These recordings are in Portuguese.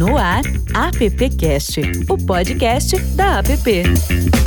No ar, AppCast, o podcast da App.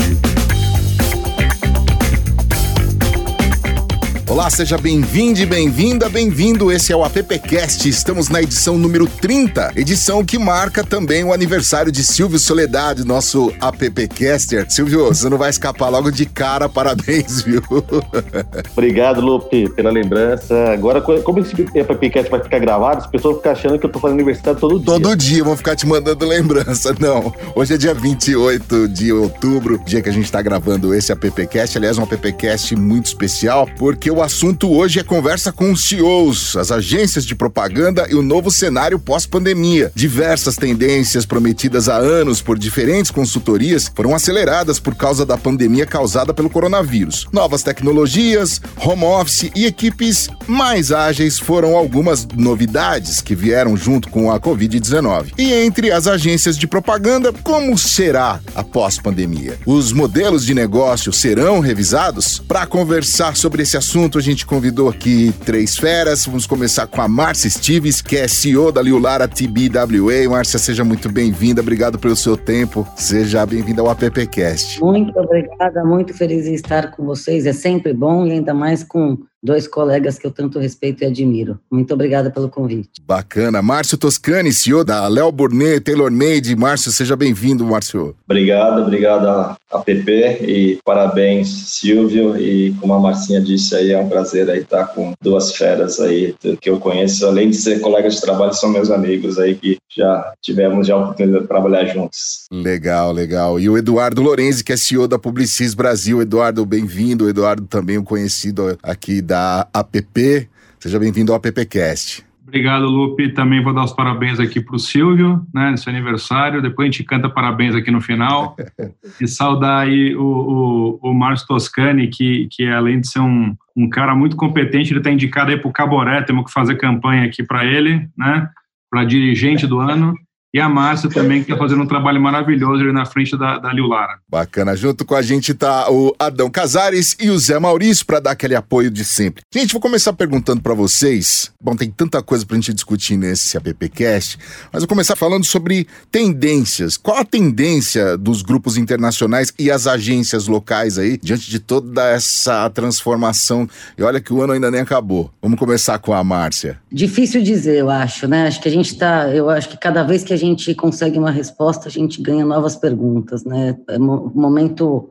Olá, seja bem-vindo e bem-vinda, bem-vindo. Esse é o AppCast. Estamos na edição número 30, edição que marca também o aniversário de Silvio Soledade, nosso AppCaster. Silvio, você não vai escapar logo de cara, parabéns, viu? Obrigado, Lupe, pela lembrança. Agora, como esse AppCast vai ficar gravado, as pessoas ficam achando que eu tô fazendo aniversário todo dia. Todo dia, vão ficar te mandando lembrança. Não, hoje é dia 28 de outubro, dia que a gente tá gravando esse AppCast. Aliás, um AppCast muito especial, porque o assunto hoje é conversa com os CEOs, as agências de propaganda e o novo cenário pós-pandemia. Diversas tendências prometidas há anos por diferentes consultorias foram aceleradas por causa da pandemia causada pelo coronavírus. Novas tecnologias, home office e equipes mais ágeis foram algumas novidades que vieram junto com a Covid-19. E entre as agências de propaganda, como será a pós-pandemia? Os modelos de negócio serão revisados? Para conversar sobre esse assunto, assunto, a gente convidou aqui três feras. Vamos começar com a Márcia Stives, que é CEO da Liulara TBWA. Márcia, seja muito bem-vinda. Obrigado pelo seu tempo. Seja bem-vinda ao AppCast. Muito obrigada, muito feliz em estar com vocês. É sempre bom e ainda mais com dois colegas que eu tanto respeito e admiro. Muito obrigada pelo convite. Bacana. Márcio Toscani, CEO da Léo Burnet, Taylor Made. Márcio, seja bem-vindo, Márcio. Obrigado, obrigado a, a PP e parabéns, Silvio. E como a Marcinha disse aí, é um prazer aí estar com duas feras aí que eu conheço. Além de ser colegas de trabalho, são meus amigos aí que já tivemos já a oportunidade de trabalhar juntos. Legal, legal. E o Eduardo Lorenzi, que é CEO da Publicis Brasil. Eduardo, bem-vindo. Eduardo também um conhecido aqui da da APP. Seja bem-vindo ao AppCast. Obrigado, Lupe. Também vou dar os parabéns aqui para o Silvio, né, seu aniversário. Depois a gente canta parabéns aqui no final. e saudar aí o, o, o Márcio Toscani, que, que além de ser um, um cara muito competente, ele está indicado aí para o Caboré. Temos que fazer campanha aqui para ele, né, para dirigente do ano e a Márcia também, que está fazendo um trabalho maravilhoso ali na frente da, da Liulara. Bacana. Junto com a gente tá o Adão Casares e o Zé Maurício para dar aquele apoio de sempre. Gente, vou começar perguntando para vocês. Bom, tem tanta coisa para a gente discutir nesse AppCast, mas vou começar falando sobre tendências. Qual a tendência dos grupos internacionais e as agências locais aí diante de toda essa transformação? E olha que o ano ainda nem acabou. Vamos começar com a Márcia. Difícil dizer, eu acho, né? Acho que a gente está, eu acho que cada vez que a gente consegue uma resposta, a gente ganha novas perguntas, né? É um momento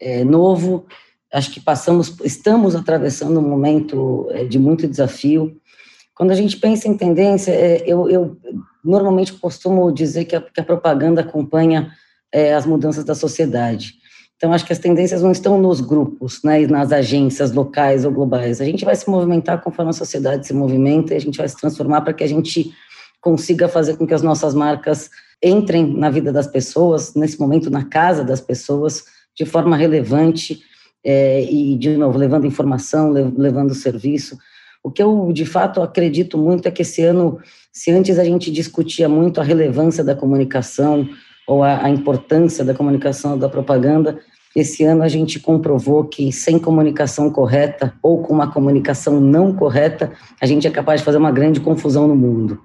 é, novo, acho que passamos, estamos atravessando um momento é, de muito desafio. Quando a gente pensa em tendência, é, eu, eu, normalmente costumo dizer que a, que a propaganda acompanha é, as mudanças da sociedade. Então, acho que as tendências não estão nos grupos, né, nas agências locais ou globais. A gente vai se movimentar conforme a sociedade se movimenta e a gente vai se transformar para que a gente consiga fazer com que as nossas marcas entrem na vida das pessoas, nesse momento na casa das pessoas, de forma relevante é, e, de novo, levando informação, levando serviço. O que eu, de fato, acredito muito é que esse ano, se antes a gente discutia muito a relevância da comunicação ou a, a importância da comunicação da propaganda, esse ano a gente comprovou que sem comunicação correta ou com uma comunicação não correta, a gente é capaz de fazer uma grande confusão no mundo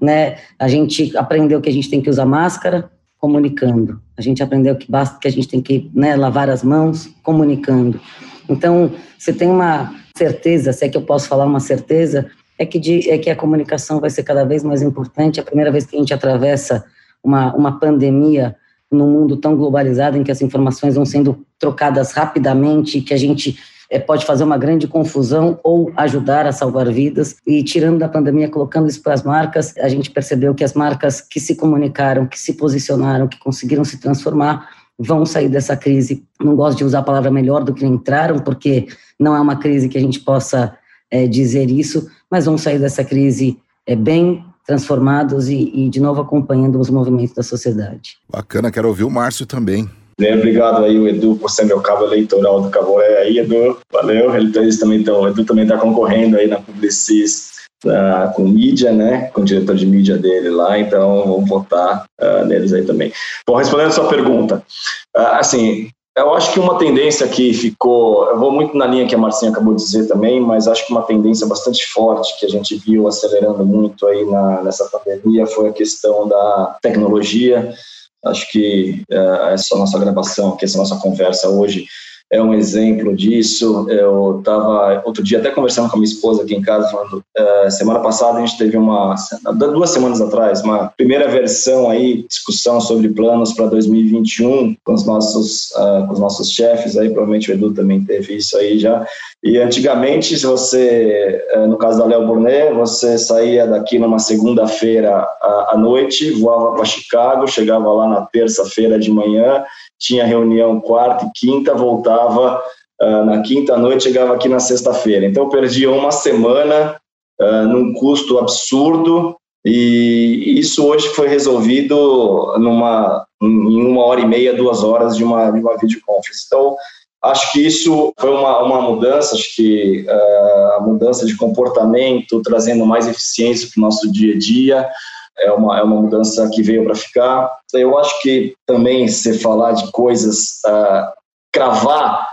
né? A gente aprendeu que a gente tem que usar máscara comunicando. A gente aprendeu que basta que a gente tem que né, lavar as mãos comunicando. Então, você tem uma certeza, se é que eu posso falar uma certeza, é que, de, é que a comunicação vai ser cada vez mais importante. É a primeira vez que a gente atravessa uma, uma pandemia num mundo tão globalizado em que as informações vão sendo trocadas rapidamente, que a gente pode fazer uma grande confusão ou ajudar a salvar vidas. E tirando da pandemia, colocando isso para as marcas, a gente percebeu que as marcas que se comunicaram, que se posicionaram, que conseguiram se transformar, vão sair dessa crise. Não gosto de usar a palavra melhor do que entraram, porque não é uma crise que a gente possa é, dizer isso, mas vão sair dessa crise é, bem transformados e, e, de novo, acompanhando os movimentos da sociedade. Bacana, quero ouvir o Márcio também. Bem, obrigado aí, o Edu, por ser meu cabo eleitoral do Caboré aí, Edu. Valeu. Eles também estão, o Edu também está concorrendo aí na Publicis com mídia, né? Com o diretor de mídia dele lá, então vamos votar uh, neles aí também. Bom, respondendo a sua pergunta, uh, assim, Eu acho que uma tendência que ficou, eu vou muito na linha que a Marcinha acabou de dizer também, mas acho que uma tendência bastante forte que a gente viu acelerando muito aí na, nessa pandemia foi a questão da tecnologia. Acho que é, essa nossa gravação, que essa nossa conversa hoje é um exemplo disso. Eu estava outro dia até conversando com a minha esposa aqui em casa, falando, uh, semana passada a gente teve uma, duas semanas atrás, uma primeira versão aí, discussão sobre planos para 2021 com os nossos, uh, com os nossos chefes aí, provavelmente o Edu também teve isso aí já. E antigamente, se você, uh, no caso da Léo Burnet, você saía daqui numa segunda-feira à noite, voava para Chicago, chegava lá na terça-feira de manhã, tinha reunião quarta e quinta, voltava uh, na quinta noite, chegava aqui na sexta-feira. Então, eu uma semana uh, num custo absurdo e isso hoje foi resolvido numa, em uma hora e meia, duas horas de uma, de uma videoconference. Então, acho que isso foi uma, uma mudança, acho que uh, a mudança de comportamento, trazendo mais eficiência para o nosso dia a dia, é uma, é uma mudança que veio para ficar. Eu acho que também se falar de coisas, uh, cravar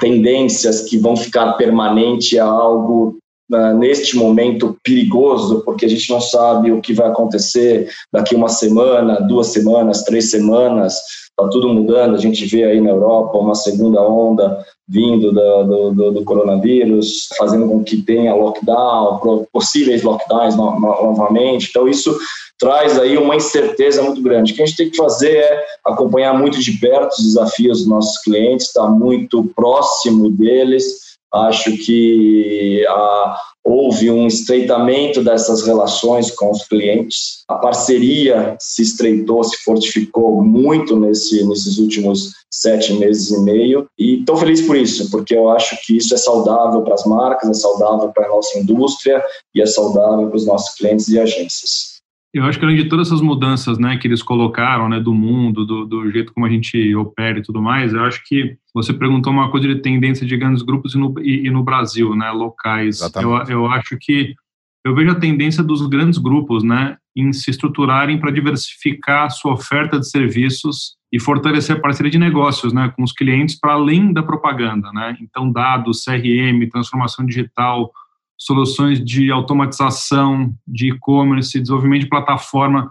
tendências que vão ficar permanente a algo uh, neste momento perigoso, porque a gente não sabe o que vai acontecer daqui uma semana, duas semanas, três semanas, está tudo mudando. A gente vê aí na Europa uma segunda onda vindo do, do, do, coronavírus, fazendo com que tenha lockdown, possíveis lockdowns no, no, novamente. Então, isso traz aí uma incerteza muito grande. O que a gente tem que fazer é acompanhar muito de perto os desafios dos nossos clientes, estar muito próximo deles. Acho que a, houve um estreitamento dessas relações com os clientes. A parceria se estreitou, se fortificou muito nesse, nesses últimos sete meses e meio. E estou feliz por isso, porque eu acho que isso é saudável para as marcas, é saudável para a nossa indústria e é saudável para os nossos clientes e agências. Eu acho que além de todas essas mudanças, né, que eles colocaram, né, do mundo, do, do, jeito como a gente opera e tudo mais, eu acho que você perguntou uma coisa de tendência de grandes grupos e no, e, e no Brasil, né, locais. Eu, eu acho que eu vejo a tendência dos grandes grupos, né, em se estruturarem para diversificar a sua oferta de serviços e fortalecer a parceria de negócios, né, com os clientes para além da propaganda, né. Então, dados, CRM, transformação digital, soluções de automatização, de e-commerce, desenvolvimento de plataforma,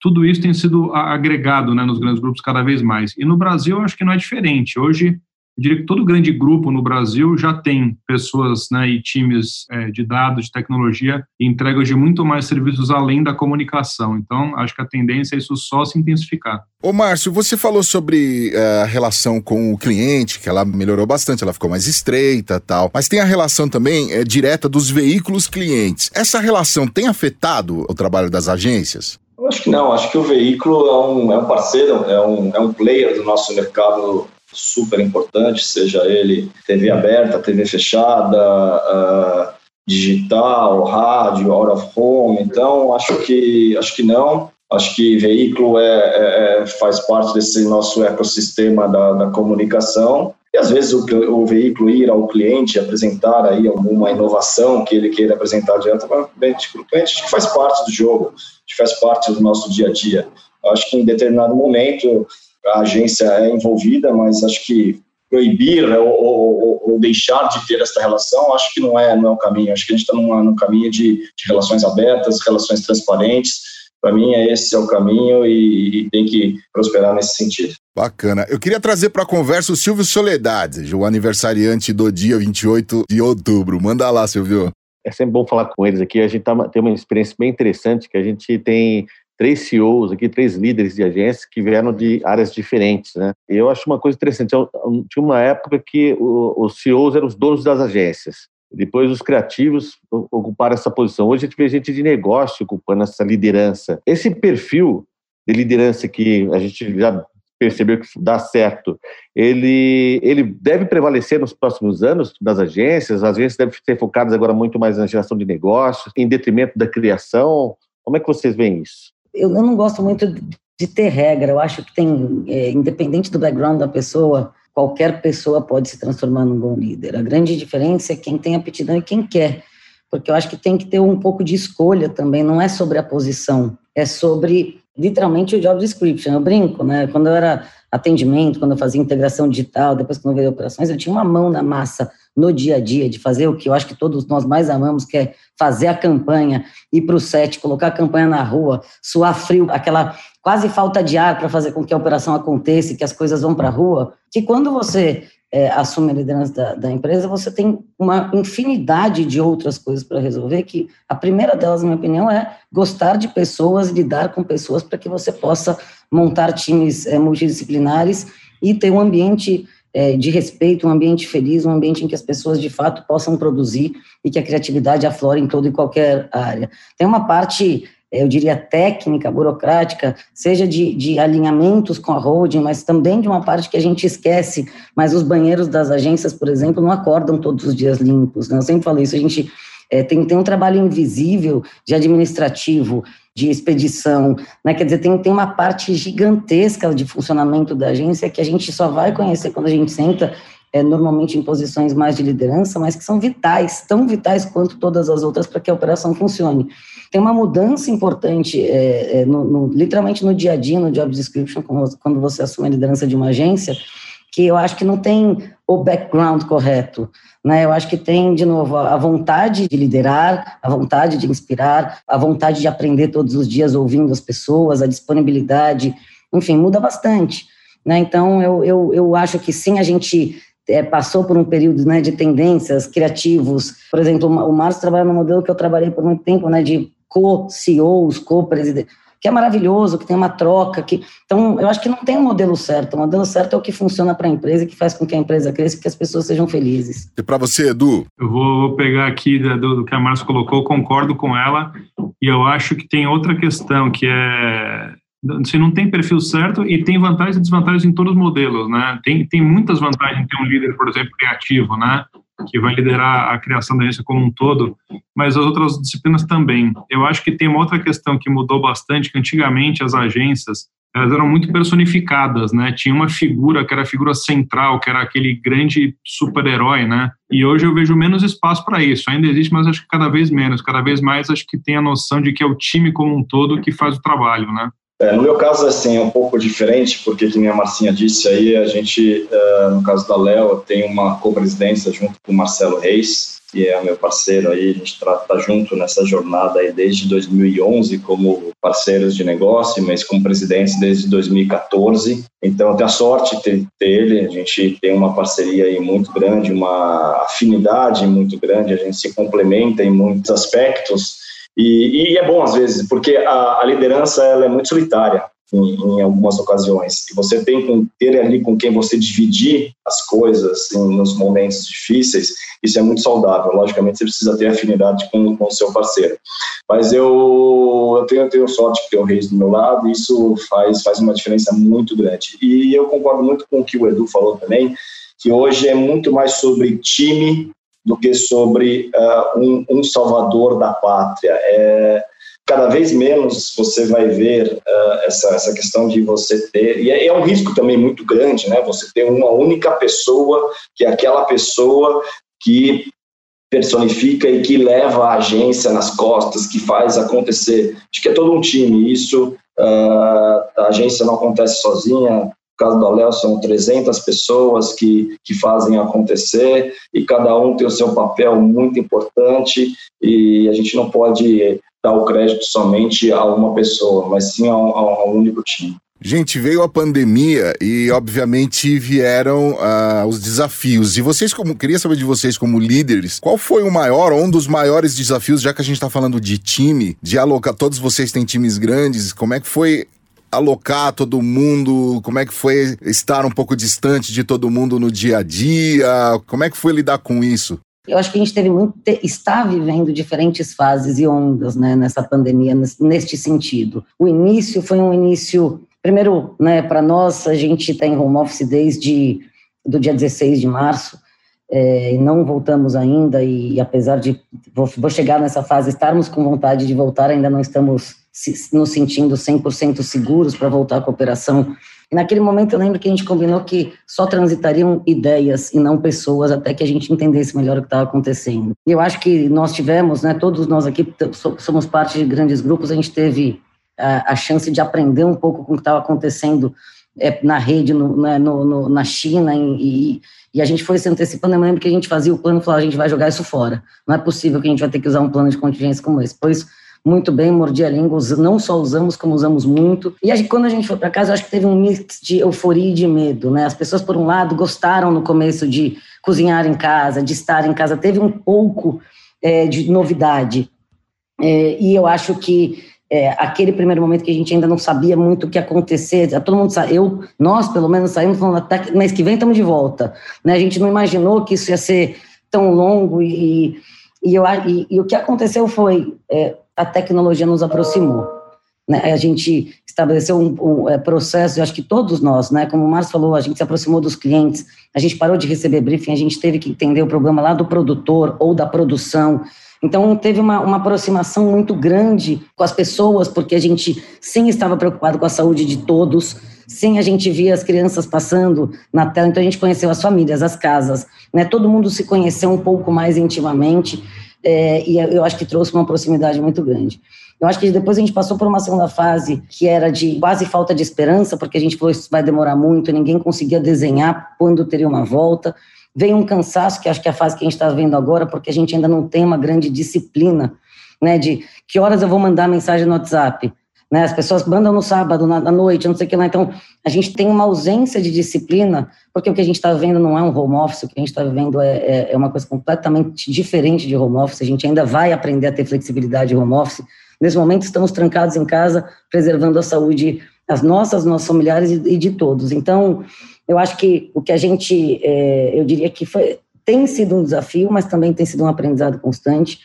tudo isso tem sido agregado né, nos grandes grupos cada vez mais. E no Brasil, acho que não é diferente. Hoje, eu diria que todo grande grupo no Brasil já tem pessoas né, e times é, de dados, de tecnologia, e entrega hoje muito mais serviços além da comunicação. Então, acho que a tendência é isso só se intensificar. Ô, Márcio, você falou sobre uh, a relação com o cliente, que ela melhorou bastante, ela ficou mais estreita tal. Mas tem a relação também é, direta dos veículos clientes. Essa relação tem afetado o trabalho das agências? Eu acho que não, acho que o veículo é um, é um parceiro, é um, é um player do nosso mercado super importante, seja ele TV aberta, TV fechada, uh, digital, rádio, out of home. Então, acho que acho que não. Acho que veículo é, é, é faz parte desse nosso ecossistema da, da comunicação. E às vezes o, o, veículo ir ao cliente apresentar aí alguma inovação que ele queira apresentar diretamente para o cliente, acho que faz parte do jogo, acho que faz parte do nosso dia a dia. Acho que em determinado momento a agência é envolvida, mas acho que proibir ou, ou, ou, deixar de ter essa relação, acho que não é, não é o caminho. Acho que a gente está num caminho de, de, relações abertas, relações transparentes. Para mim, é esse é o caminho e, e, tem que prosperar nesse sentido. Bacana. Eu queria trazer para a conversa o Silvio Soledade, o aniversariante do dia 28 de outubro. Manda lá, Silvio. É sempre bom falar com eles aqui. A gente tá, tem uma experiência bem interessante que a gente tem três CEOs aqui, três líderes de agências que vieram de áreas diferentes, né? Eu acho uma coisa interessante. Eu, eu, tinha uma época que os CEOs eram os donos das agências. Depois os criativos ocuparam essa posição. Hoje a gente vê gente de negócio ocupando essa liderança. Esse perfil de liderança que a gente já percebeu que dá certo, ele, ele deve prevalecer nos próximos anos das agências. As agências devem ser focadas agora muito mais na geração de negócios, em detrimento da criação. Como é que vocês veem isso? Eu, eu não gosto muito de ter regra. Eu acho que tem, é, independente do background da pessoa, qualquer pessoa pode se transformar num bom líder. A grande diferença é quem tem aptidão e quem quer. Porque eu acho que tem que ter um pouco de escolha também, não é sobre a posição, é sobre literalmente o job description. Eu brinco, né? Quando eu era atendimento, quando eu fazia integração digital, depois quando eu veio operações, eu tinha uma mão na massa no dia a dia de fazer o que eu acho que todos nós mais amamos, que é fazer a campanha, ir para o set, colocar a campanha na rua, suar frio, aquela quase falta de ar para fazer com que a operação aconteça e que as coisas vão para a rua, que quando você é, assume a liderança da, da, empresa, você tem uma infinidade de outras coisas para resolver, que a primeira delas, na minha opinião, é gostar de pessoas, lidar com pessoas, para que você possa montar times é, multidisciplinares e ter um ambiente é, de respeito, um ambiente feliz, um ambiente em que as pessoas, de fato, possam produzir e que a criatividade aflore em toda e qualquer área. Tem uma parte eu diria, técnica, burocrática, seja de, de alinhamentos com a holding, mas também de uma parte que a gente esquece. Mas os banheiros das agências, por exemplo, não acordam todos os dias limpos. Né? Eu sempre falo isso, a gente é, tem, tem um trabalho invisível de administrativo, de expedição, né? quer dizer, tem, tem uma parte gigantesca de funcionamento da agência que a gente só vai conhecer quando a gente senta é, normalmente em posições mais de liderança, mas que são vitais, tão vitais quanto todas as outras para que a operação funcione tem uma mudança importante, é, é, no, no, literalmente no dia a dia, no job description, quando você assume a liderança de uma agência, que eu acho que não tem o background correto. Né? Eu acho que tem, de novo, a vontade de liderar, a vontade de inspirar, a vontade de aprender todos os dias ouvindo as pessoas, a disponibilidade, enfim, muda bastante. Né? Então, eu, eu, eu acho que sim, a gente é, passou por um período né, de tendências criativos. Por exemplo, o Márcio trabalha no modelo que eu trabalhei por muito tempo, né, de co-CEOs, co-presidentes, que é maravilhoso, que tem uma troca, que então eu acho que não tem um modelo certo. O modelo certo é o que funciona para a empresa e que faz com que a empresa cresça e que as pessoas sejam felizes. E para você, Edu? Eu vou pegar aqui do, do que a Márcia colocou, concordo com ela e eu acho que tem outra questão que é você não tem perfil certo e tem vantagens e desvantagens em todos os modelos, né? Tem, tem muitas vantagens em ter um líder, por exemplo, criativo, né? Que vai liderar a criação da agência como um todo, mas as outras disciplinas também. Eu acho que tem uma outra questão que mudou bastante, que antigamente as agências elas eram muito personificadas, né? Tinha uma figura que era a figura central, que era aquele grande super-herói, né? E hoje eu vejo menos espaço para isso. Ainda existe, mas acho que cada vez menos. Cada vez mais acho que tem a noção de que é o time como um todo que faz o trabalho, né? É, no meu caso, assim, é um pouco diferente, porque, como a Marcinha disse aí, a gente, uh, no caso da Léo, tem uma co-presidência junto com o Marcelo Reis, que é meu parceiro aí, a gente está tá junto nessa jornada aí desde 2011 como parceiros de negócio, mas como presidentes desde 2014. Então, tenho a sorte de ter ele, a gente tem uma parceria aí muito grande, uma afinidade muito grande, a gente se complementa em muitos aspectos, e, e, é bom às vezes, porque a, a liderança ela é muito solitária em, em, algumas ocasiões. E você tem que ter ali com quem você dividir as coisas em, nos momentos difíceis, isso é muito saudável. Logicamente, você precisa ter afinidade com, o seu parceiro. Mas eu, eu, tenho, eu tenho sorte de ter o Reis do meu lado, e isso faz, faz uma diferença muito grande. E eu concordo muito com o que o Edu falou também, que hoje é muito mais sobre time do que sobre uh, um, um, salvador da pátria. É, cada vez menos você vai ver uh, essa, essa questão de você ter, e é, é, um risco também muito grande, né? Você ter uma única pessoa, que é aquela pessoa que personifica e que leva a agência nas costas, que faz acontecer. Acho que é todo um time. Isso, uh, a agência não acontece sozinha, caso da Léo, são 300 pessoas que, que fazem acontecer e cada um tem o seu papel muito importante e a gente não pode dar o crédito somente a uma pessoa, mas sim a um, a um único time. Gente, veio a pandemia e, obviamente, vieram uh, os desafios. E vocês, como queria saber de vocês, como líderes, qual foi o maior, um dos maiores desafios, já que a gente está falando de time, de alocar, todos vocês têm times grandes, como é que foi alocar todo mundo? Como é que foi estar um pouco distante de todo mundo no dia a dia? Como é que foi lidar com isso? Eu acho que a gente teve muito, está vivendo diferentes fases e ondas né, nessa pandemia, neste sentido. O início foi um início, primeiro, né, para nós, a gente está em home office desde do dia 16 de março, é, não voltamos ainda, e, e apesar de, vou, vou chegar nessa fase, estarmos com vontade de voltar, ainda não estamos se, nos sentindo 100% seguros para voltar à cooperação. E naquele momento eu lembro que a gente combinou que só transitariam ideias e não pessoas até que a gente entendesse melhor o que estava acontecendo. E eu acho que nós tivemos, né, todos nós aqui somos parte de grandes grupos, a gente teve a, a chance de aprender um pouco com o que estava acontecendo é, na rede, no, na, né, no, no, na China, e, e, a gente foi se antecipando. Eu lembro que a gente fazia o plano e falava: a gente vai jogar isso fora. Não é possível que a gente vai ter que usar um plano de contingência como esse. Pois muito bem, mordi a língua, não só usamos, como usamos muito. E quando a gente foi para casa, eu acho que teve um mix de euforia e de medo, né? As pessoas, por um lado, gostaram no começo de cozinhar em casa, de estar em casa, teve um pouco é, de novidade. É, e eu acho que é, aquele primeiro momento que a gente ainda não sabia muito o que acontecer, todo mundo sabe, eu, nós pelo menos saímos falando até mês que vem estamos de volta, né? A gente não imaginou que isso ia ser tão longo e, e, eu, e, e o que aconteceu foi é, a tecnologia nos aproximou, né? A gente estabeleceu um, um é, processo, eu acho que todos nós, né? Como o Márcio falou, a gente se aproximou dos clientes, a gente parou de receber briefing, a gente teve que entender o problema lá do produtor ou da produção então, teve uma, uma aproximação muito grande com as pessoas, porque a gente sim estava preocupado com a saúde de todos, sim a gente via as crianças passando na tela, então a gente conheceu as famílias, as casas, né? todo mundo se conheceu um pouco mais intimamente, é, e eu acho que trouxe uma proximidade muito grande. Eu acho que depois a gente passou por uma segunda fase que era de quase falta de esperança, porque a gente falou isso vai demorar muito, ninguém conseguia desenhar quando teria uma volta. Veio um cansaço, que acho que é a fase que a gente está vendo agora, porque a gente ainda não tem uma grande disciplina, né, de que horas eu vou mandar mensagem no WhatsApp, né, as pessoas mandam no sábado, na, na noite, não sei o que lá, então a gente tem uma ausência de disciplina, porque o que a gente está vendo não é um home office, o que a gente está vivendo é, é, é, uma coisa completamente diferente de home office, a gente ainda vai aprender a ter flexibilidade de home office, nesse momento estamos trancados em casa, preservando a saúde, as nossas, nossos familiares e, e de todos, então eu acho que o que a gente, é, eu diria que foi, tem sido um desafio, mas também tem sido um aprendizado constante.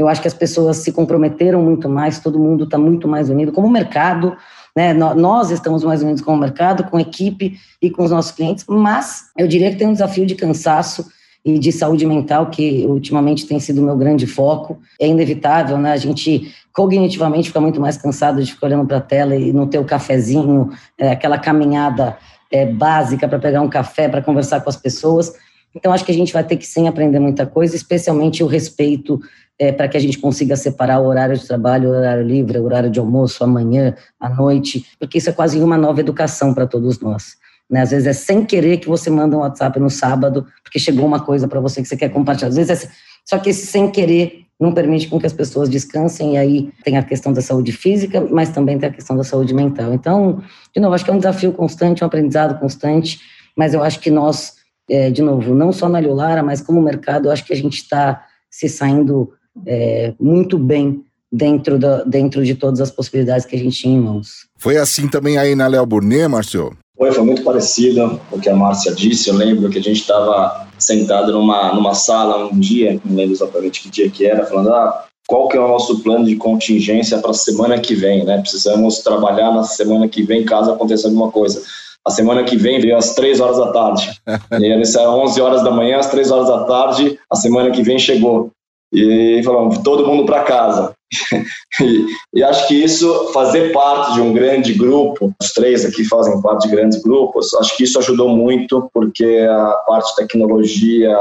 Eu acho que as pessoas se comprometeram muito mais, todo mundo está muito mais unido, como mercado, né? Nós estamos mais unidos com o mercado, com a equipe e com os nossos clientes, mas eu diria que tem um desafio de cansaço e de saúde mental, que ultimamente tem sido o meu grande foco. É inevitável, né? A gente cognitivamente fica muito mais cansado de ficar olhando para a tela e não ter o cafezinho, é, aquela caminhada é, básica para pegar um café, para conversar com as pessoas. Então, acho que a gente vai ter que sim aprender muita coisa, especialmente o respeito é, para que a gente consiga separar o horário de trabalho, o horário livre, o horário de almoço, amanhã, à noite, porque isso é quase uma nova educação para todos nós. Né? Às vezes é sem querer que você manda um WhatsApp no sábado, porque chegou uma coisa para você que você quer compartilhar. Às vezes é, só que esse sem querer não permite com que as pessoas descansem, e aí tem a questão da saúde física, mas também tem a questão da saúde mental. Então, de novo, acho que é um desafio constante, um aprendizado constante, mas eu acho que nós, é, de novo, não só na Lulara, mas como mercado, eu acho que a gente está se saindo é, muito bem dentro, da, dentro de todas as possibilidades que a gente tinha em mãos. Foi assim também aí na Léo Burnet, Márcio? Foi, foi muito parecido o que a Márcia disse. Eu lembro que a gente estava sentado numa, numa sala um dia, não lembro exatamente que dia que era, falando, ah, qual que é o nosso plano de contingência para a semana que vem, né? Precisamos trabalhar na semana que vem caso aconteça alguma coisa. A semana que vem veio às três horas da tarde. e eles às 11 horas da manhã, às três horas da tarde, a semana que vem chegou. E falamos, todo mundo para casa. e, e, acho que isso, fazer parte de um grande grupo, os três aqui fazem parte de grandes grupos, acho que isso ajudou muito, porque a parte de tecnologia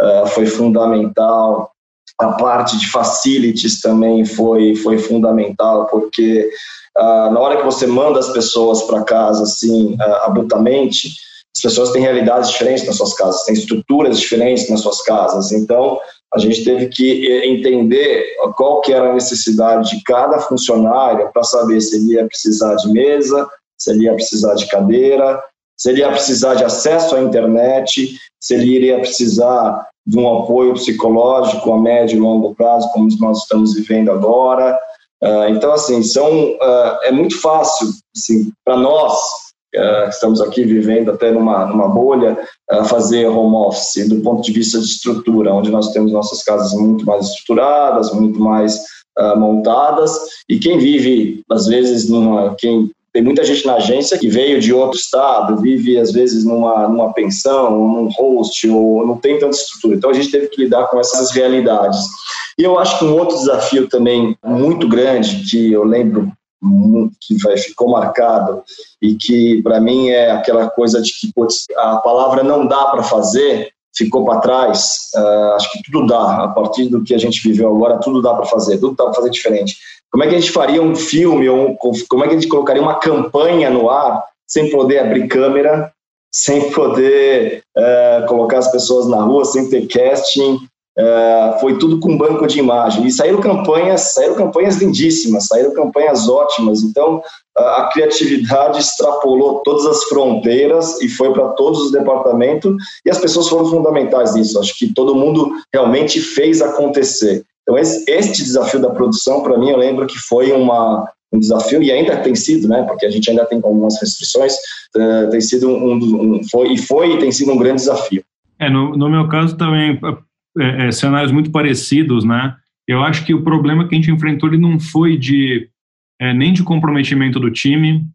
uh, foi fundamental, a parte de facilities também foi, foi fundamental, porque uh, na hora que você manda as pessoas para casa, assim, uh, abruptamente, as pessoas têm realidades diferentes nas suas casas, têm estruturas diferentes nas suas casas, então a gente teve que eh, entender qual que era a necessidade de cada funcionário para saber se ele ia precisar de mesa, se ele ia precisar de cadeira, se ele ia precisar de acesso à internet, se ele iria precisar de um apoio psicológico a médio e longo prazo, como nós estamos vivendo agora. Ah, então, assim, são, ah, é muito fácil assim, para nós estamos aqui vivendo até numa, numa bolha, uh, fazer home office do ponto de vista de estrutura, onde nós temos nossas casas muito mais estruturadas, muito mais uh, montadas, e quem vive, às vezes, numa, quem tem muita gente na agência que veio de outro estado, vive às vezes numa, numa pensão, num host, ou não tem tanta estrutura. Então a gente teve que lidar com essas realidades. E eu acho que um outro desafio também muito grande, que eu lembro que vai, ficou marcado e que para mim é aquela coisa de que putz, a palavra não dá para fazer ficou para trás. Uh, acho que tudo dá a partir do que a gente viveu agora, tudo dá para fazer, tudo dá para fazer diferente. como é que a gente faria um filme, ou como é que a gente colocaria uma campanha no ar sem poder abrir câmera, sem poder uh, colocar as pessoas na rua, sem ter casting, Uh, foi tudo com banco de imagem. E saíram campanhas, saíram campanhas lindíssimas, saíram campanhas ótimas. Então, a criatividade extrapolou todas as fronteiras e foi para todos os departamentos, e as pessoas foram fundamentais nisso. Acho que todo mundo realmente fez acontecer. Então, esse, este desafio da produção, para mim, eu lembro que foi uma, um desafio, e ainda tem sido, né, porque a gente ainda tem algumas restrições, uh, tem sido um, um, foi, e foi e tem sido um grande desafio. É, no, no meu caso também, é, é, cenários muito parecidos, né? Eu acho que o problema que a gente enfrentou ele não foi de é, nem de comprometimento do time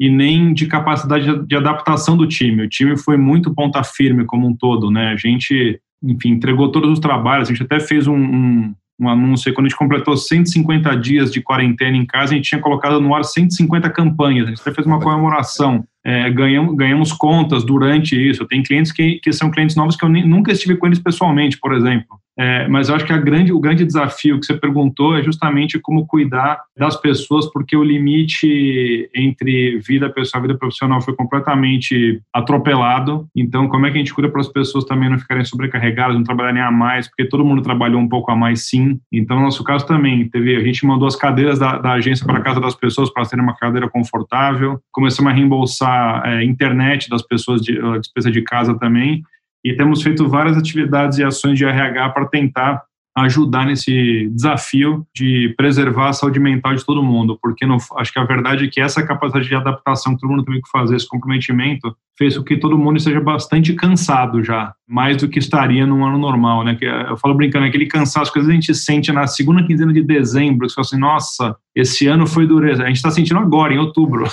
e nem de capacidade de, adaptação do time. O time foi muito ponta firme como um todo, né? A gente, enfim, entregou todos os trabalhos. A gente até fez um, um, um anúncio quando a gente completou 150 dias de quarentena em casa. A gente tinha colocado no ar 150 campanhas. A gente até fez uma comemoração é, ganhamos, ganhamos contas durante isso. Tem clientes que, que são clientes novos que eu nem, nunca estive com eles pessoalmente, por exemplo. É, mas eu acho que a grande, o grande desafio que você perguntou é justamente como cuidar das pessoas, porque o limite entre vida pessoal e vida profissional foi completamente atropelado. Então, como é que a gente cuida para as pessoas também não ficarem sobrecarregadas, não trabalharem a mais, porque todo mundo trabalhou um pouco a mais, sim. Então, no nosso caso também, teve, a gente mandou as cadeiras da, da agência para casa das pessoas para terem uma cadeira confortável, começamos a reembolsar é, internet das pessoas, de, a despesa de casa também e temos feito várias atividades e ações de RH para tentar ajudar nesse desafio de preservar a saúde mental de todo mundo, porque não, acho que a verdade é que essa capacidade de adaptação que todo mundo teve que fazer, esse comprometimento, fez com que todo mundo esteja bastante cansado já, mais do que estaria num ano normal, né? Que eu falo brincando, aquele cansaço que às vezes a gente sente na segunda quinzena de dezembro, que você fala assim, nossa, esse ano foi dureza. A gente está sentindo agora, em outubro,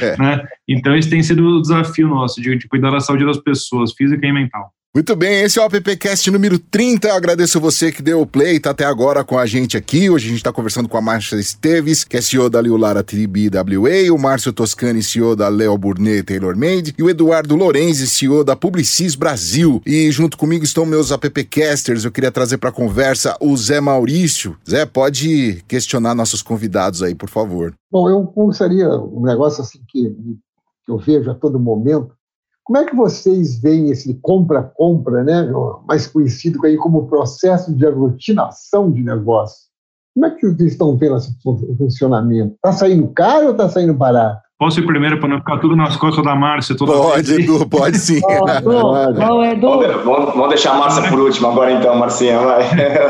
é. né? Então esse tem sido o desafio nosso, de, de cuidar da saúde das pessoas, física e mental. Muito bem, esse é o AppCast número 30. Eu agradeço você que deu o play, tá até agora com a gente aqui. Hoje a gente está conversando com a Márcia Esteves, que é CEO da Liulara TBWA, o Márcio Toscani, CEO da Leo Burnet Taylor Made, e o Eduardo Lorenzi, CEO da Publicis Brasil. E junto comigo estão meus AppCasters. Eu queria trazer para conversa o Zé Maurício. Zé, pode questionar nossos convidados aí, por favor. Bom, eu gostaria um negócio assim que, que eu vejo a todo momento como é que vocês veem esse compra-compra, né, mais conhecido aí como processo de aglutinação de negócio? Como é que vocês estão vendo esse funcionamento? Está saindo caro ou está saindo barato? Posso ir primeiro para não ficar tudo nas costas da Márcia? Pode, Edu, pode sim. oh, Edu, Edu. Vamos, vamos deixar a Márcia por último agora então, Marcinha, vai.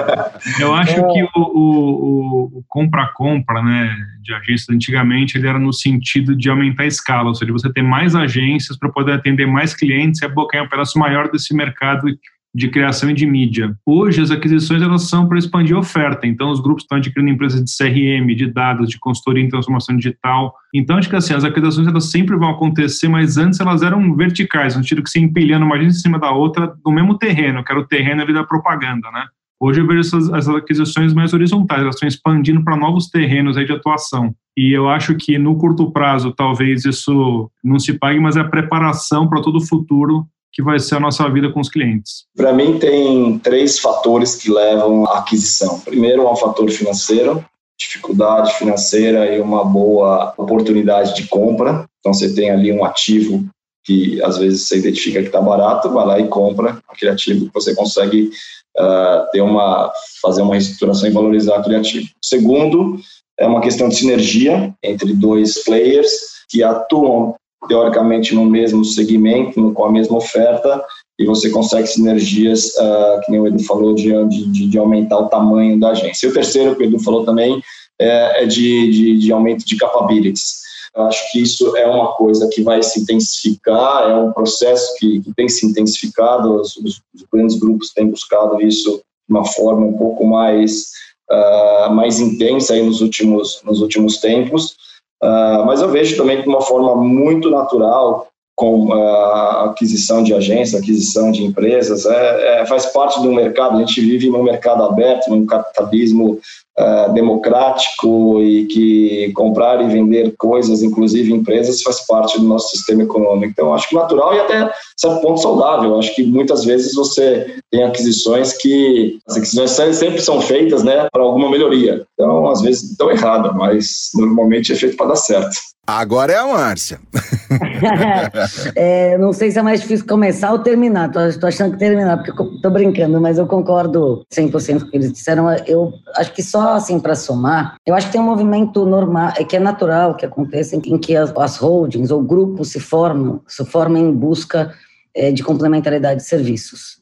Eu acho é. que o compra-compra né, de agências antigamente ele era no sentido de aumentar a escala, ou seja, você ter mais agências para poder atender mais clientes e abocanhar um pedaço maior desse mercado de criação e de mídia. Hoje, as aquisições elas são para expandir a oferta, então os grupos estão adquirindo empresas de CRM, de dados, de consultoria em transformação digital. Então, acho que assim, as aquisições elas sempre vão acontecer, mas antes elas eram verticais, no sentido que se empilhando uma em cima da outra no mesmo terreno, que era o terreno ali da propaganda, né? Hoje eu vejo essas, essas aquisições mais horizontais, elas estão expandindo para novos terrenos aí de atuação. E eu acho que no curto prazo talvez isso não se pague, mas é a preparação para todo o futuro que vai ser a nossa vida com os clientes? Para mim, tem três fatores que levam à aquisição. Primeiro, é um fator financeiro, dificuldade financeira e uma boa oportunidade de compra. Então, você tem ali um ativo que às vezes você identifica que está barato, vai lá e compra aquele ativo que você consegue uh, ter uma, fazer uma reestruturação e valorizar aquele ativo. Segundo, é uma questão de sinergia entre dois players que atuam teoricamente no mesmo segmento, com a mesma oferta, e você consegue sinergias, uh, que nem o Edu falou, de, de, de, aumentar o tamanho da agência. E o terceiro, que o Edu falou também, é, é de, de, de aumento de capabilities. Eu acho que isso é uma coisa que vai se intensificar, é um processo que, que tem se intensificado, os, os, grandes grupos têm buscado isso de uma forma um pouco mais, uh, mais intensa aí nos últimos, nos últimos tempos, Uh, mas eu vejo também de uma forma muito natural, com a aquisição de agências, aquisição de empresas, é, é, faz parte do mercado. A gente vive num mercado aberto, num capitalismo uh, democrático e que comprar e vender coisas, inclusive empresas, faz parte do nosso sistema econômico. Então, acho que natural e até certo ponto saudável. Acho que muitas vezes você tem aquisições que as aquisições sempre são feitas, né, para alguma melhoria. Então, às vezes estão erradas, mas normalmente é feito para dar certo. Agora é a Márcia. é, não sei se é mais difícil começar ou terminar. Tô achando que terminar, porque tô brincando, mas eu concordo 100% com o que eles disseram. Eu acho que só assim para somar, eu acho que tem um movimento normal, é que é natural que aconteça em que as, as holdings ou grupos se formam, se formam em busca é, de complementariedade de serviços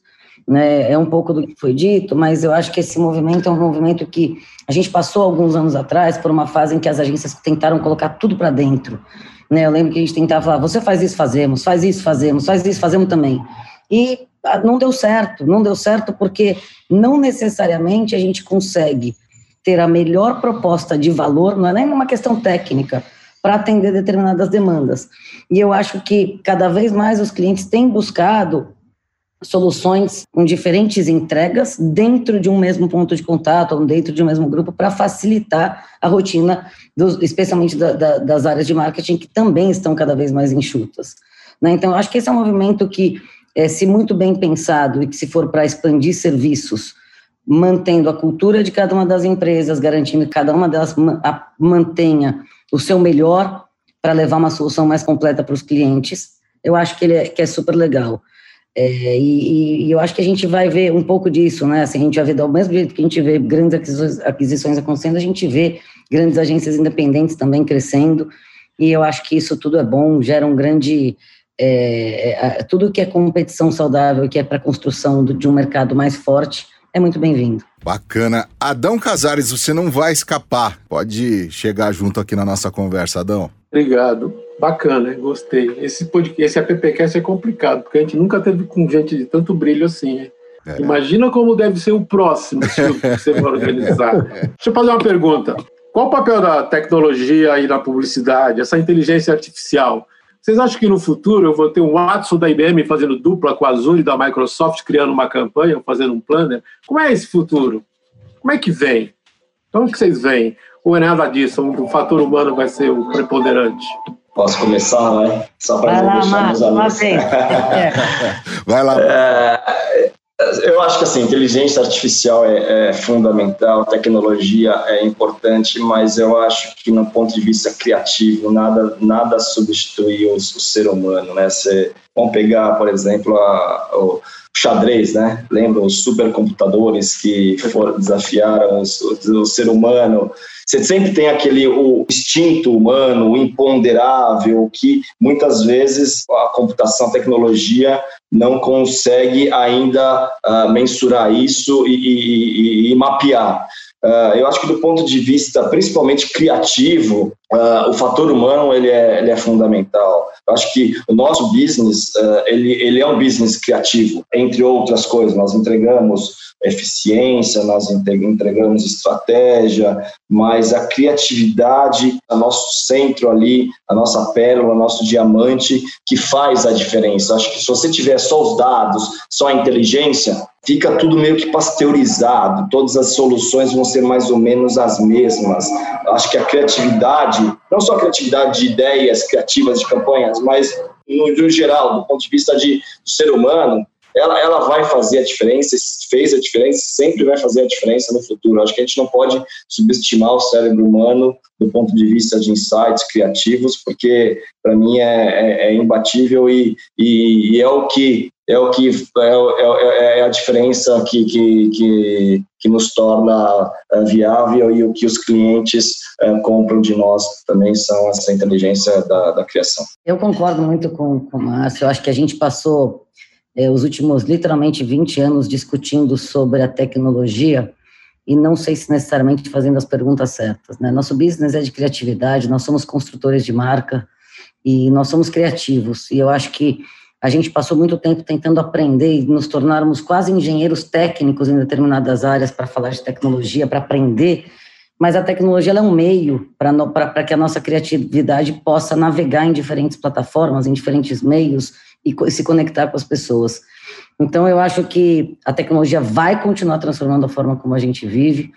né? É um pouco do que foi dito, mas eu acho que esse movimento é um movimento que a gente passou alguns anos atrás por uma fase em que as agências tentaram colocar tudo para dentro. Né? Eu lembro que a gente tentava falar: você faz isso, fazemos, faz isso, fazemos, faz isso, fazemos também. E ah, não deu certo, não deu certo porque não necessariamente a gente consegue ter a melhor proposta de valor, não é nem uma questão técnica, para atender determinadas demandas. E eu acho que cada vez mais os clientes têm buscado soluções com diferentes entregas dentro de um mesmo ponto de contato ou dentro de um mesmo grupo para facilitar a rotina, dos, especialmente da, da, das áreas de marketing que também estão cada vez mais enxutas. Né? Então, acho que esse é um movimento que, é, se muito bem pensado e que se for para expandir serviços, mantendo a cultura de cada uma das empresas, garantindo que cada uma delas mantenha o seu melhor para levar uma solução mais completa para os clientes, eu acho que ele é, que é super legal. É, e, e, eu acho que a gente vai ver um pouco disso, né? Assim, a gente vai ver, do mesmo jeito que a gente vê grandes aquisições, aquisições acontecendo, a gente vê grandes agências independentes também crescendo, e eu acho que isso tudo é bom, gera um grande. É, é, tudo que é competição saudável que é para a construção do, de um mercado mais forte é muito bem-vindo. Bacana. Adão Casares, você não vai escapar. Pode chegar junto aqui na nossa conversa, Adão. Obrigado. Bacana, gostei. Esse podcast, esse AppCast é complicado, porque a gente nunca teve com gente de tanto brilho assim. É. Imagina como deve ser o próximo que você vai organizar. Deixa eu fazer uma pergunta. Qual o papel da tecnologia aí na publicidade, essa inteligência artificial? Vocês acham que no futuro eu vou ter um Watson da IBM fazendo dupla com a Azure da Microsoft, criando uma campanha, fazendo um planner? Como é esse futuro? Como é que vem? Como é que vocês veem? Ou é nada disso? O fator humano vai ser o preponderante? Posso começar, né? Só para não deixar meus amigos. Vai lá. É, eu acho que assim, inteligência artificial é, é, fundamental, tecnologia é importante, mas eu acho que no ponto de vista criativo nada nada substitui o, o ser humano, né? Você, vamos pegar, por exemplo, a, o xadrez, né? Lembra os supercomputadores que foram desafiaram o, o ser humano você sempre tem aquele o instinto humano, o imponderável, que muitas vezes a computação, a tecnologia não consegue ainda uh, mensurar isso e, e, e, e mapear. Uh, eu acho que do ponto de vista principalmente criativo, uh, o fator humano ele é, ele é fundamental. Eu acho que o nosso business uh, ele, ele é um business criativo, entre outras coisas. Nós entregamos eficiência, nós entregamos estratégia, mas a criatividade é nosso centro ali, a nossa pérola, nosso diamante, que faz a diferença. Acho que se você tiver só os dados, só a inteligência, fica tudo meio que pasteurizado, todas as soluções vão ser mais ou menos as mesmas. Acho que a criatividade, não só a criatividade de ideias criativas de campanhas, mas no, no geral, do ponto de vista de, do ser humano, ela, ela vai fazer a diferença, fez a diferença, sempre vai fazer a diferença no futuro. Acho que a gente não pode subestimar o cérebro humano do ponto de vista de insights criativos, porque para mim é, é, é, imbatível e, e, e, é o que é o que é, é, é a diferença que, que, que, que nos torna é, viável e o que os clientes é, compram de nós também são essa inteligência da, da criação. Eu concordo muito com, com o Márcio. Eu acho que a gente passou é, os últimos literalmente 20 anos discutindo sobre a tecnologia e não sei se necessariamente fazendo as perguntas certas. Né? Nosso business é de criatividade, nós somos construtores de marca e nós somos criativos. E eu acho que a gente passou muito tempo tentando aprender e nos tornarmos quase engenheiros técnicos em determinadas áreas para falar de tecnologia, para aprender mas a tecnologia é um meio para que a nossa criatividade possa navegar em diferentes plataformas, em diferentes meios e se conectar com as pessoas. Então, eu acho que a tecnologia vai continuar transformando a forma como a gente vive.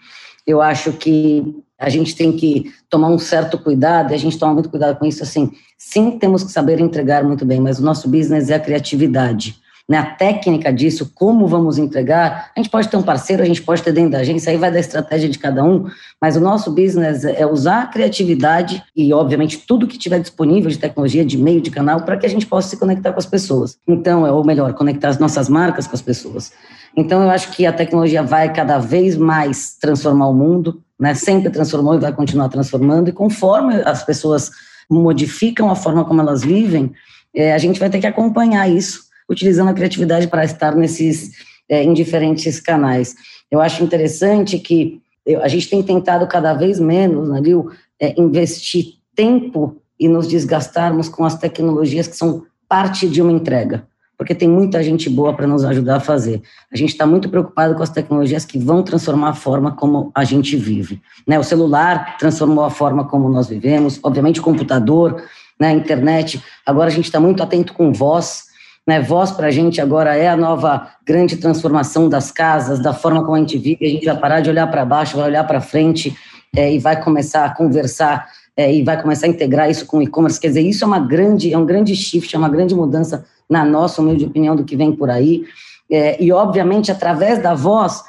Eu acho que a gente tem que tomar um certo cuidado, e a gente toma muito cuidado com isso, assim, sim, temos que saber entregar muito bem, mas o nosso business é a criatividade né, a técnica disso, como vamos entregar, a gente pode ter um parceiro, a gente pode ter dentro da agência, aí vai da estratégia de cada um, mas o nosso business é usar a criatividade e, obviamente, tudo que tiver disponível de tecnologia, de meio, de canal, para que a gente possa se conectar com as pessoas. Então, é, ou melhor, conectar as nossas marcas com as pessoas. Então, eu acho que a tecnologia vai cada vez mais transformar o mundo, né? sempre transformou e vai continuar transformando, e conforme as pessoas modificam a forma como elas vivem, é, a gente vai ter que acompanhar isso utilizando a criatividade para estar nesses é, em diferentes canais. Eu acho interessante que eu, a gente tem tentado cada vez menos, né, Lil, é, investir tempo e nos desgastarmos com as tecnologias que são parte de uma entrega, porque tem muita gente boa para nos ajudar a fazer. A gente está muito preocupado com as tecnologias que vão transformar a forma como a gente vive. Né? O celular transformou a forma como nós vivemos, obviamente o computador, né, a internet. Agora a gente está muito atento com voz, né? Voz para a gente agora é a nova grande transformação das casas, da forma como a gente vive. A gente vai parar de olhar para baixo, vai olhar para frente é, e vai começar a conversar é, e vai começar a integrar isso com e-commerce. Quer dizer, isso é uma grande, é um grande shift, é uma grande mudança na nossa humilde opinião do que vem por aí. É, e obviamente através da voz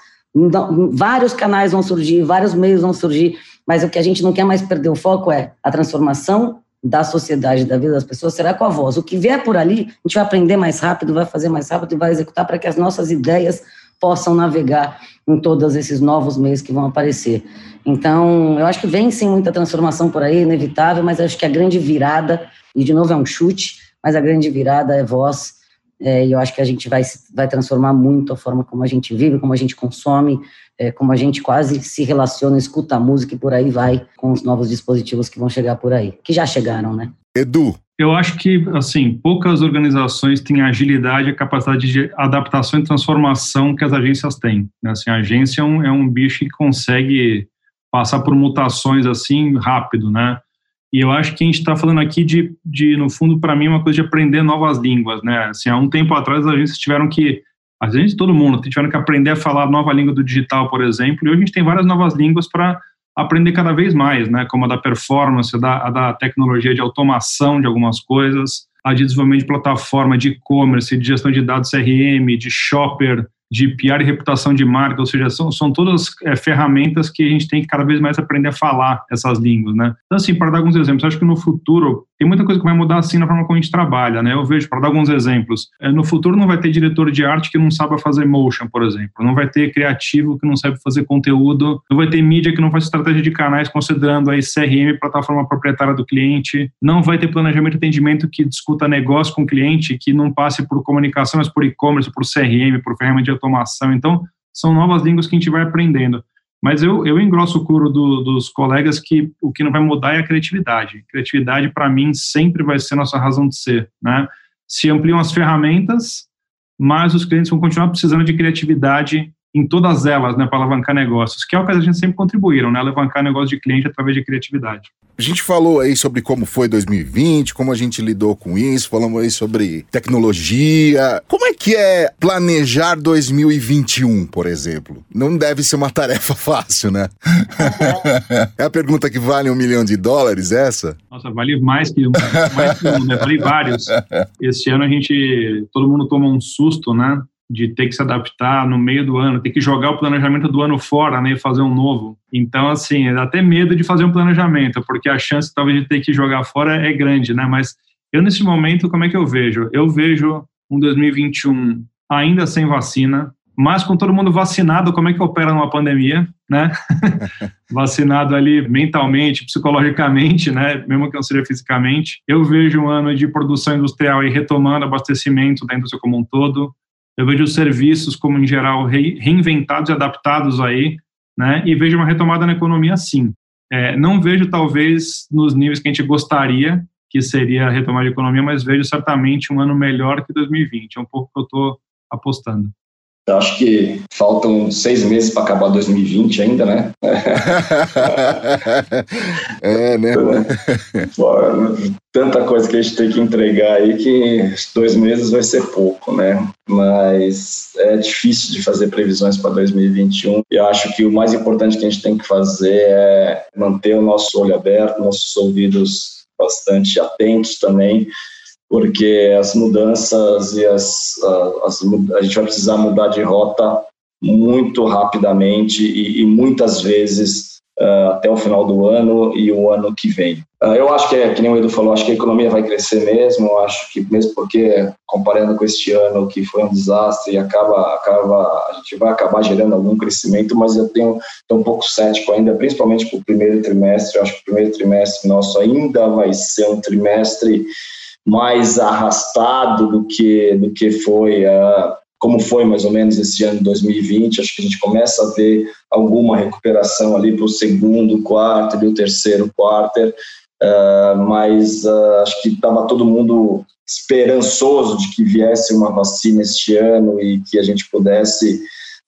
vários canais vão surgir, vários meios vão surgir, mas o que a gente não quer mais perder o foco é a transformação da sociedade, da vida das pessoas, será com a voz. O que vier por ali, a gente vai aprender mais rápido, vai fazer mais rápido e vai executar para que as nossas ideias possam navegar em todos esses novos meios que vão aparecer. Então, eu acho que vem sim muita transformação por aí, inevitável, mas acho que a grande virada, e de novo é um chute, mas a grande virada é voz, é, e eu acho que a gente vai, vai transformar muito a forma como a gente vive, como a gente consome, é, como a gente quase se relaciona, escuta a música e por aí vai com os novos dispositivos que vão chegar por aí, que já chegaram, né? Edu. Eu acho que, assim, poucas organizações têm a agilidade e a capacidade de adaptação e transformação que as agências têm. Né? Assim, a agência é um, é um bicho que consegue passar por mutações assim rápido, né? E eu acho que a gente está falando aqui de, de no fundo, para mim, uma coisa de aprender novas línguas, né? Assim, há um tempo atrás, as agências tiveram que a gente, todo mundo, tiveram que aprender a falar a nova língua do digital, por exemplo, e hoje a gente tem várias novas línguas para aprender cada vez mais, né, como a da performance, a da, a da tecnologia de automação de algumas coisas, a de desenvolvimento de plataforma, de e-commerce, de gestão de dados CRM, de shopper, de PR e reputação de marca, ou seja, são, são todas é, ferramentas que a gente tem que cada vez mais aprender a falar essas línguas, né? Então, assim, para dar alguns exemplos, acho que no futuro tem muita coisa que vai mudar assim na forma como a gente trabalha, né? Eu vejo, para dar alguns exemplos, é, no futuro não vai ter diretor de arte que não saiba fazer motion, por exemplo, não vai ter criativo que não sabe fazer conteúdo, não vai ter mídia que não faz estratégia de canais considerando aí CRM, plataforma proprietária do cliente, não vai ter planejamento e atendimento que discuta negócio com o cliente, que não passe por comunicação, mas por e-commerce, por CRM, por ferramenta de automação. Então, são novas línguas que a gente vai aprendendo. Mas eu, eu engrosso o couro do, dos colegas que o que não vai mudar é a criatividade. Criatividade, para mim, sempre vai ser nossa razão de ser. Né? Se ampliam as ferramentas, mas os clientes vão continuar precisando de criatividade em todas elas, né, para alavancar negócios, que é o que a gente sempre contribuíram, né, alavancar negócio de cliente através de criatividade. A gente falou aí sobre como foi 2020, como a gente lidou com isso, falamos aí sobre tecnologia. Como é que é planejar 2021, por exemplo? Não deve ser uma tarefa fácil, né? é a pergunta que vale um milhão de dólares, essa? Nossa, vale mais que, mais que um, né? Vale vários. Esse ano a gente, todo mundo toma um susto, né? De ter que se adaptar no meio do ano, ter que jogar o planejamento do ano fora, né, e fazer um novo. Então, assim, dá até medo de fazer um planejamento, porque a chance talvez de ter que jogar fora é grande, né? Mas eu nesse momento, como é que eu vejo? Eu vejo um 2021 ainda sem vacina, mas com todo mundo vacinado, como é que opera numa pandemia, né? vacinado ali mentalmente, psicologicamente, né? Mesmo que não seja fisicamente. Eu vejo um ano de produção industrial aí retomando abastecimento da indústria como um todo. Eu vejo os serviços, como em geral, reinventados e adaptados aí, né? E vejo uma retomada na economia, sim. É, não vejo, talvez, nos níveis que a gente gostaria, que seria a retomada da economia, mas vejo certamente um ano melhor que 2020. É um pouco que eu estou apostando. Eu acho que faltam seis meses para acabar 2020 ainda, né? é, né? Tanta coisa que a gente tem que entregar aí que dois meses vai ser pouco, né? Mas é difícil de fazer previsões para 2021. E acho que o mais importante que a gente tem que fazer é manter o nosso olho aberto, nossos ouvidos bastante atentos também porque as mudanças e as, as, a gente vai precisar mudar de rota muito rapidamente e, e muitas vezes uh, até o final do ano e o ano que vem. Uh, eu acho que é, que nem o Edu falou, acho que a economia vai crescer mesmo, acho que mesmo porque comparando com este ano que foi um desastre e acaba, acaba, a gente vai acabar gerando algum crescimento, mas eu tenho tô um pouco cético ainda, principalmente para o primeiro trimestre, eu acho que o primeiro trimestre nosso ainda vai ser um trimestre mais arrastado do que do que foi uh, como foi mais ou menos esse ano de 2020. Acho que a gente começa a ver alguma recuperação ali para o segundo quarto e o terceiro quarto, uh, mas uh, acho que estava todo mundo esperançoso de que viesse uma vacina este ano e que a gente pudesse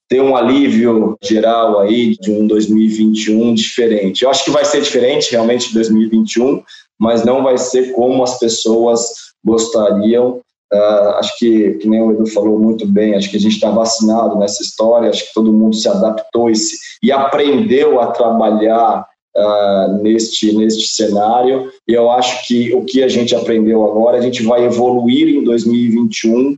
ter um alívio geral aí de um 2021 diferente. Eu acho que vai ser diferente realmente de 2021, mas não vai ser como as pessoas gostariam. Uh, acho que, que nem o Edu falou muito bem, acho que a gente está vacinado nessa história, acho que todo mundo se adaptou e, se, e aprendeu a trabalhar uh, neste, neste cenário. E eu acho que o que a gente aprendeu agora, a gente vai evoluir em 2021 uh,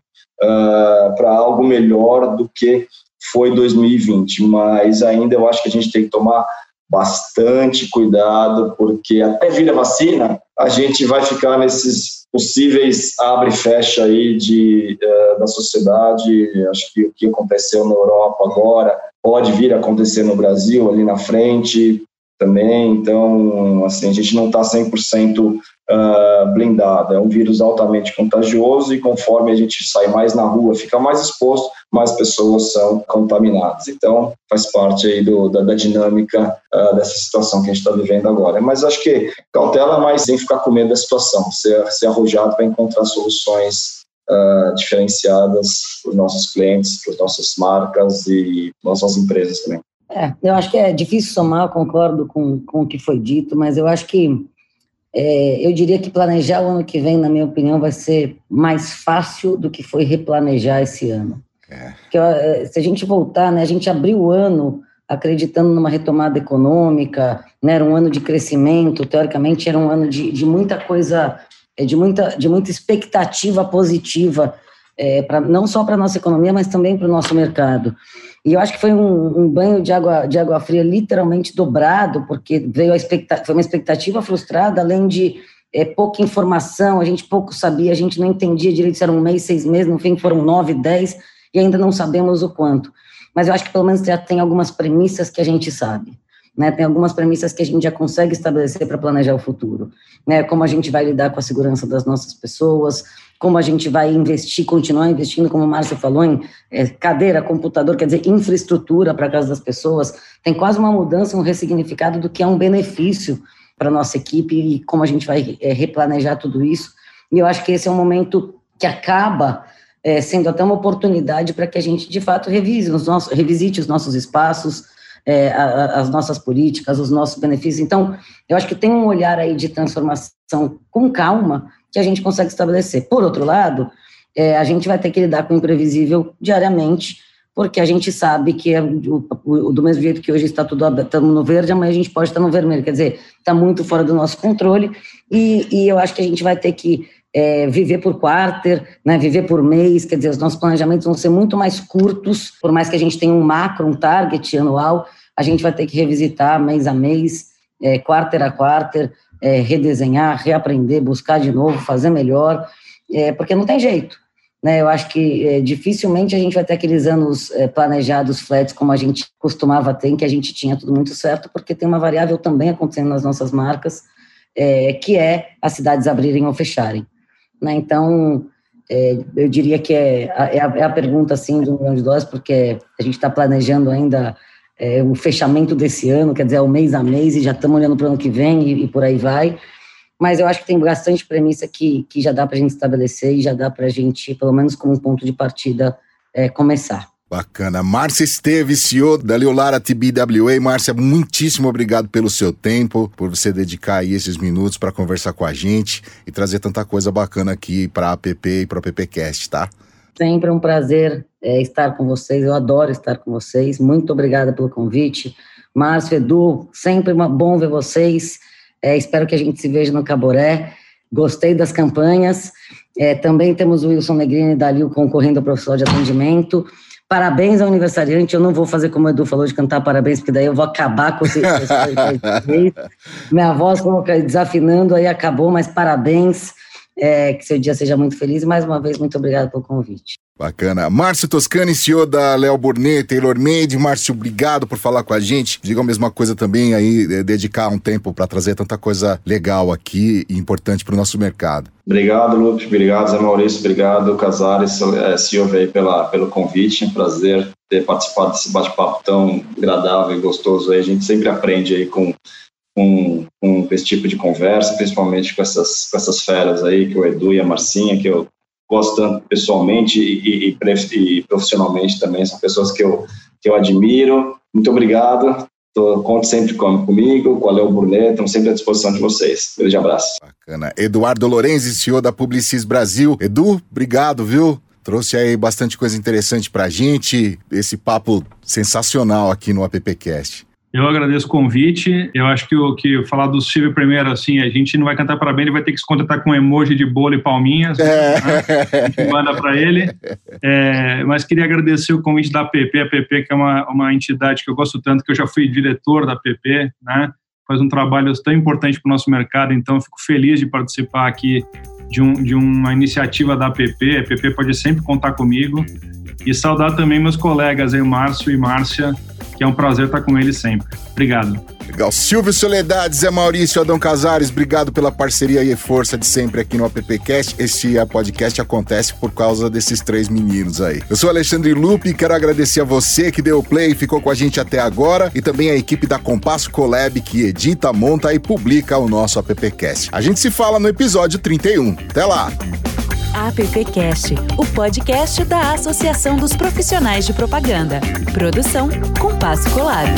para algo melhor do que foi 2020. Mas ainda eu acho que a gente tem que tomar bastante cuidado, porque até vir a vacina, a gente vai ficar nesses possíveis abre e fecha aí de, uh, da sociedade. Acho que o que aconteceu na Europa agora pode vir a acontecer no Brasil ali na frente também. Então, assim, a gente não está 100% uh, blindado. É um vírus altamente contagioso e conforme a gente sai mais na rua, fica mais exposto, mais pessoas são contaminadas. Então, faz parte aí do, da, da dinâmica uh, dessa situação que a gente está vivendo agora. Mas acho que cautela mais sem ficar com medo da situação, ser, ser arrojado para encontrar soluções Uh, diferenciadas para os nossos clientes, para as nossas marcas e nossas empresas também. É, eu acho que é difícil somar, concordo com, com o que foi dito, mas eu acho que é, eu diria que planejar o ano que vem, na minha opinião, vai ser mais fácil do que foi replanejar esse ano. Porque, é, se a gente voltar, né, a gente abriu o ano acreditando numa retomada econômica, né, era um ano de crescimento, teoricamente era um ano de, de muita coisa, é, de muita, de muita expectativa positiva, é, pra, não só para a nossa economia, mas também para o nosso mercado. E eu acho que foi um, um, banho de água, de água fria literalmente dobrado, porque veio a foi uma expectativa frustrada, além de é, pouca informação, a gente pouco sabia, a gente não entendia direito se era um mês, seis meses, no fim foram nove, dez, e ainda não sabemos o quanto. Mas eu acho que pelo menos já tem algumas premissas que a gente sabe. Né, tem algumas premissas que a gente já consegue estabelecer para planejar o futuro, né, como a gente vai lidar com a segurança das nossas pessoas, como a gente vai investir, continuar investindo, como o Márcio falou, em é, cadeira, computador, quer dizer, infraestrutura para casa das pessoas, tem quase uma mudança, um ressignificado do que é um benefício para a nossa equipe e como a gente vai é, replanejar tudo isso. E eu acho que esse é um momento que acaba é, sendo até uma oportunidade para que a gente, de fato, revise os nossos, revisite os nossos espaços, é, a, as nossas políticas, os nossos benefícios. Então, eu acho que tem um olhar aí de transformação com calma, que a gente consegue estabelecer. Por outro lado, é, a gente vai ter que lidar com o imprevisível diariamente, porque a gente sabe que é do, do mesmo jeito que hoje está tudo estamos no verde, amanhã a gente pode estar no vermelho, quer dizer, está muito fora do nosso controle, e, e eu acho que a gente vai ter que é, viver por quarter, né, viver por mês, quer dizer, os nossos planejamentos vão ser muito mais curtos, por mais que a gente tenha um macro, um target anual, a gente vai ter que revisitar mês a mês, é, quarter a quarter, é, redesenhar, reaprender, buscar de novo, fazer melhor, é, porque não tem jeito. Né? Eu acho que é, dificilmente a gente vai ter aqueles anos é, planejados flats como a gente costumava ter, em que a gente tinha tudo muito certo, porque tem uma variável também acontecendo nas nossas marcas, é, que é as cidades abrirem ou fecharem. Né? Então, é, eu diria que é, é, a, é a pergunta assim um milhão de dólares, porque a gente está planejando ainda é, o fechamento desse ano, quer dizer, é o mês a mês, e já estamos olhando para o ano que vem e, e, por aí vai. Mas eu acho que tem bastante premissa que, que já dá para a gente estabelecer e já dá para a gente, pelo menos como um ponto de partida, é, começar. Bacana. Márcia Esteves, CEO da Leolara TBWA. Márcia, muitíssimo obrigado pelo seu tempo, por você dedicar aí esses minutos para conversar com a gente e trazer tanta coisa bacana aqui para a app e para o appcast, tá? Sempre um prazer é, estar com vocês, eu adoro estar com vocês. Muito obrigada pelo convite. Márcio, Edu, sempre bom ver vocês. É, espero que a gente se veja no Caboré. Gostei das campanhas. É, também temos o Wilson Negrini e Dalil concorrendo ao professor de atendimento. Parabéns ao aniversariante. Eu não vou fazer como o Edu falou de cantar parabéns, porque daí eu vou acabar com esse. Minha voz desafinando, aí acabou, mas parabéns. É, que seu dia seja muito feliz. Mais uma vez, muito obrigado pelo convite. Bacana. Márcio Toscani, CEO da Léo Burnet, Taylor Made. Márcio, obrigado por falar com a gente. Diga a mesma coisa também aí, é, dedicar um tempo para trazer tanta coisa legal aqui e importante para o nosso mercado. Obrigado, Lupe. Obrigado, Zé Maurício. Obrigado, Casares, é, CEO, aí, pela, pelo convite. Um prazer ter participado desse bate-papo tão agradável e gostoso. Aí. A gente sempre aprende aí com, com, com esse tipo de conversa, principalmente com essas, com essas feras aí, que o Edu e a Marcinha, que eu gosto tanto pessoalmente e, e, e, profissionalmente também, são pessoas que eu, que eu admiro. Muito obrigado. Tô, conte sempre com, comigo, com a Léo Burnet, estamos sempre à disposição de vocês. Grande abraço. Bacana. Eduardo Lorenzi, CEO da Publicis Brasil. Edu, obrigado, viu? Trouxe aí bastante coisa interessante pra gente, esse papo sensacional aqui no AppCast. Eu agradeço o convite. Eu acho que o que falar do Silvio primeiro, assim, a gente não vai cantar parabéns, ele vai ter que se contentar com emoji de bolo e palminhas. É. Né? Manda para ele. É, mas queria agradecer o convite da PP, a PP que é uma, uma entidade que eu gosto tanto, que eu já fui diretor da PP, né? Faz um trabalho tão importante para o nosso mercado, então fico feliz de participar aqui de, um, de uma iniciativa da PP. A PP pode sempre contar comigo. E saudar também meus colegas aí, Márcio e Márcia, que é um prazer estar com ele sempre. Obrigado. Legal. Silvio Soledade, Zé Maurício, Adão Casares, obrigado pela parceria e força de sempre aqui no AppCast. Este podcast acontece por causa desses três meninos aí. Eu sou Alexandre Lupe e quero agradecer a você que deu play e ficou com a gente até agora e também a equipe da Compasso Collab que edita, monta e publica o nosso AppCast. A gente se fala no episódio 31. Até lá! AppCast, o podcast da Associação dos Profissionais de Propaganda. Produção Compasso Colab.